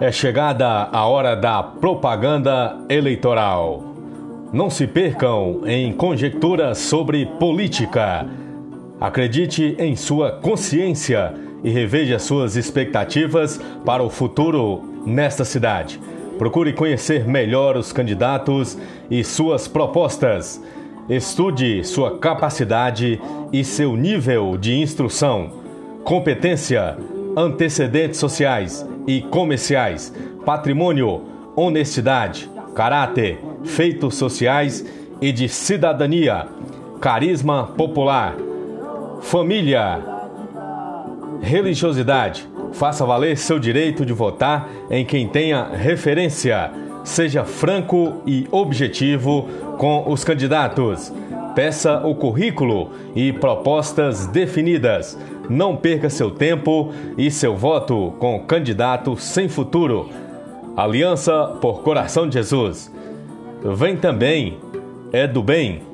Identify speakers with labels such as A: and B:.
A: É chegada a hora da propaganda eleitoral. Não se percam em conjecturas sobre política. Acredite em sua consciência e reveja suas expectativas para o futuro nesta cidade. Procure conhecer melhor os candidatos e suas propostas. Estude sua capacidade e seu nível de instrução, competência, antecedentes sociais e comerciais, patrimônio, honestidade, caráter, feitos sociais e de cidadania, carisma popular, família, religiosidade. Faça valer seu direito de votar em quem tenha referência. Seja franco e objetivo com os candidatos. Peça o currículo e propostas definidas. Não perca seu tempo e seu voto com candidato sem futuro. Aliança por Coração de Jesus. Vem também, é do bem.